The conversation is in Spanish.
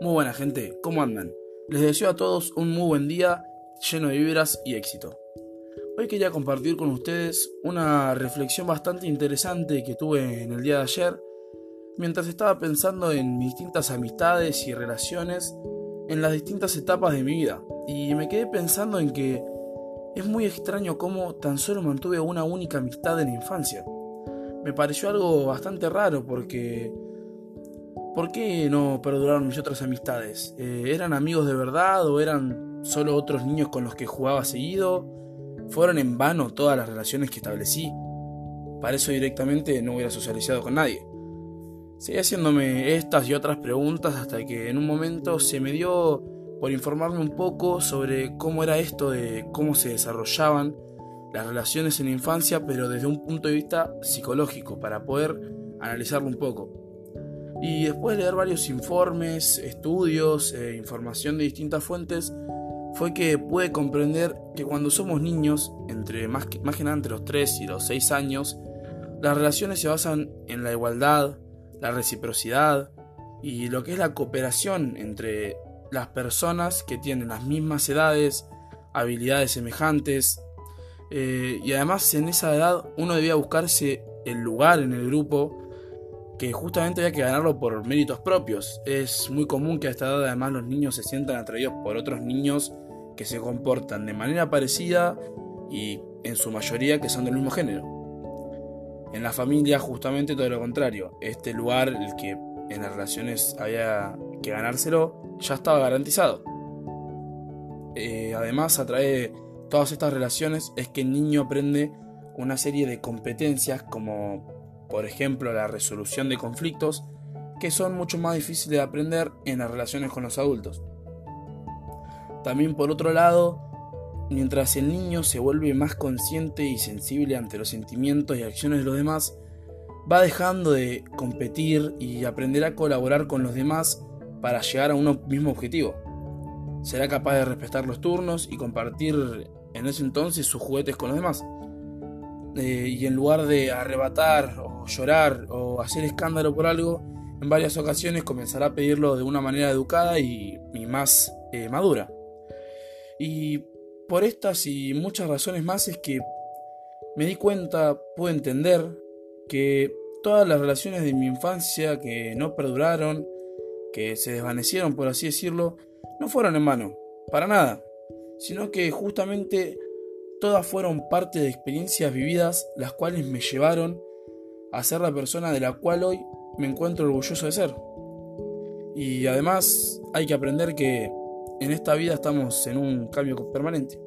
Muy buena gente, ¿cómo andan? Les deseo a todos un muy buen día lleno de vibras y éxito. Hoy quería compartir con ustedes una reflexión bastante interesante que tuve en el día de ayer mientras estaba pensando en mis distintas amistades y relaciones en las distintas etapas de mi vida. Y me quedé pensando en que es muy extraño cómo tan solo mantuve una única amistad en la infancia. Me pareció algo bastante raro porque ¿Por qué no perduraron mis otras amistades? Eh, ¿Eran amigos de verdad o eran solo otros niños con los que jugaba seguido? ¿Fueron en vano todas las relaciones que establecí? Para eso directamente no hubiera socializado con nadie. Seguí haciéndome estas y otras preguntas hasta que en un momento se me dio por informarme un poco sobre cómo era esto de cómo se desarrollaban las relaciones en la infancia, pero desde un punto de vista psicológico, para poder analizarlo un poco. Y después de leer varios informes, estudios, e información de distintas fuentes, fue que pude comprender que cuando somos niños, entre más que, más que nada entre los 3 y los 6 años, las relaciones se basan en la igualdad, la reciprocidad y lo que es la cooperación entre las personas que tienen las mismas edades, habilidades semejantes. Eh, y además en esa edad uno debía buscarse el lugar en el grupo que justamente había que ganarlo por méritos propios. Es muy común que a esta edad además los niños se sientan atraídos por otros niños que se comportan de manera parecida y en su mayoría que son del mismo género. En la familia justamente todo lo contrario. Este lugar, el que en las relaciones había que ganárselo, ya estaba garantizado. Eh, además, a través de todas estas relaciones es que el niño aprende una serie de competencias como por ejemplo la resolución de conflictos, que son mucho más difíciles de aprender en las relaciones con los adultos. También por otro lado, mientras el niño se vuelve más consciente y sensible ante los sentimientos y acciones de los demás, va dejando de competir y aprender a colaborar con los demás para llegar a un mismo objetivo. Será capaz de respetar los turnos y compartir en ese entonces sus juguetes con los demás. Eh, y en lugar de arrebatar llorar o hacer escándalo por algo, en varias ocasiones comenzará a pedirlo de una manera educada y, más eh, madura. Y por estas y muchas razones más es que me di cuenta, pude entender que todas las relaciones de mi infancia que no perduraron, que se desvanecieron por así decirlo, no fueron en vano, para nada, sino que justamente Todas fueron parte de experiencias vividas las cuales me llevaron a ser la persona de la cual hoy me encuentro orgulloso de ser. Y además hay que aprender que en esta vida estamos en un cambio permanente.